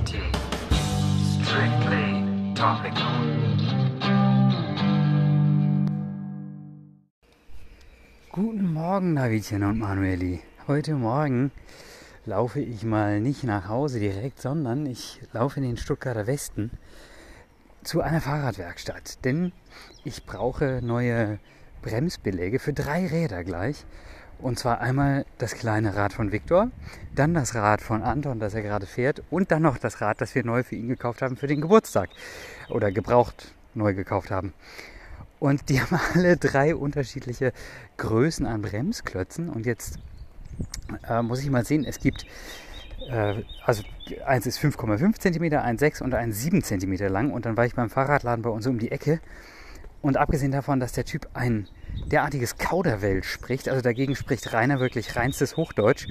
Strictly topical. Guten Morgen, Davidchen und Manueli. Heute Morgen laufe ich mal nicht nach Hause direkt, sondern ich laufe in den Stuttgarter Westen zu einer Fahrradwerkstatt. Denn ich brauche neue Bremsbeläge für drei Räder gleich. Und zwar einmal das kleine Rad von Viktor, dann das Rad von Anton, das er gerade fährt, und dann noch das Rad, das wir neu für ihn gekauft haben für den Geburtstag. Oder gebraucht neu gekauft haben. Und die haben alle drei unterschiedliche Größen an Bremsklötzen. Und jetzt äh, muss ich mal sehen, es gibt, äh, also eins ist 5,5 cm, eins 6 und eins 7 cm lang. Und dann war ich beim Fahrradladen bei uns um die Ecke. Und abgesehen davon, dass der Typ ein derartiges Kauderwelsch spricht, also dagegen spricht Rainer wirklich reinstes Hochdeutsch.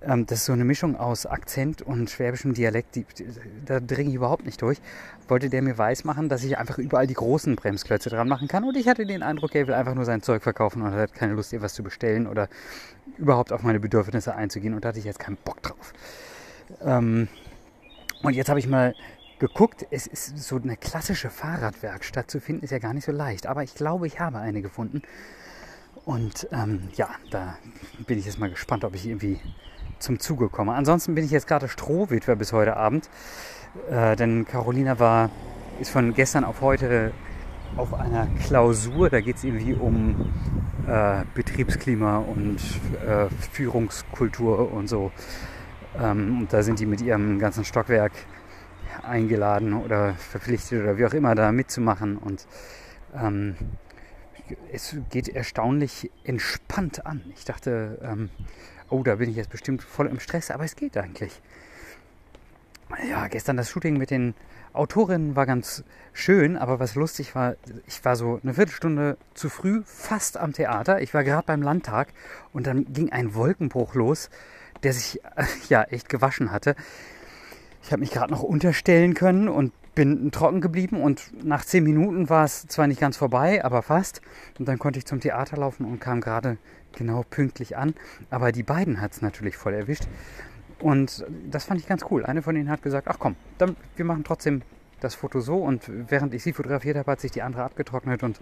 Ähm, das ist so eine Mischung aus Akzent und schwäbischem Dialekt, die, da dringe ich überhaupt nicht durch. Wollte der mir weismachen, dass ich einfach überall die großen Bremsklötze dran machen kann. Und ich hatte den Eindruck, er will einfach nur sein Zeug verkaufen und hat keine Lust, ihr was zu bestellen oder überhaupt auf meine Bedürfnisse einzugehen. Und da hatte ich jetzt keinen Bock drauf. Ähm, und jetzt habe ich mal geguckt, es ist so eine klassische Fahrradwerkstatt zu finden, ist ja gar nicht so leicht. Aber ich glaube, ich habe eine gefunden. Und ähm, ja, da bin ich jetzt mal gespannt, ob ich irgendwie zum Zuge komme. Ansonsten bin ich jetzt gerade Strohwitwer bis heute Abend. Äh, denn Carolina war, ist von gestern auf heute auf einer Klausur. Da geht es irgendwie um äh, Betriebsklima und äh, Führungskultur und so. Ähm, und da sind die mit ihrem ganzen Stockwerk eingeladen oder verpflichtet oder wie auch immer da mitzumachen. Und ähm, es geht erstaunlich entspannt an. Ich dachte, ähm, oh, da bin ich jetzt bestimmt voll im Stress, aber es geht eigentlich. Ja, gestern das Shooting mit den Autorinnen war ganz schön, aber was lustig war, ich war so eine Viertelstunde zu früh fast am Theater. Ich war gerade beim Landtag und dann ging ein Wolkenbruch los, der sich ja echt gewaschen hatte. Ich habe mich gerade noch unterstellen können und bin trocken geblieben und nach zehn Minuten war es zwar nicht ganz vorbei, aber fast. Und dann konnte ich zum Theater laufen und kam gerade genau pünktlich an. Aber die beiden hat es natürlich voll erwischt. Und das fand ich ganz cool. Eine von ihnen hat gesagt, ach komm, dann, wir machen trotzdem das Foto so. Und während ich sie fotografiert habe, hat sich die andere abgetrocknet und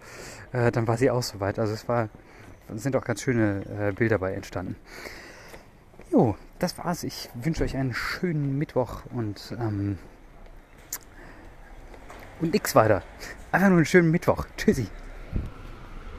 äh, dann war sie auch soweit. Also es war, sind auch ganz schöne äh, Bilder dabei entstanden. Jo, das war's. Ich wünsche euch einen schönen Mittwoch und, ähm, und nix weiter. Einfach nur einen schönen Mittwoch. Tschüssi.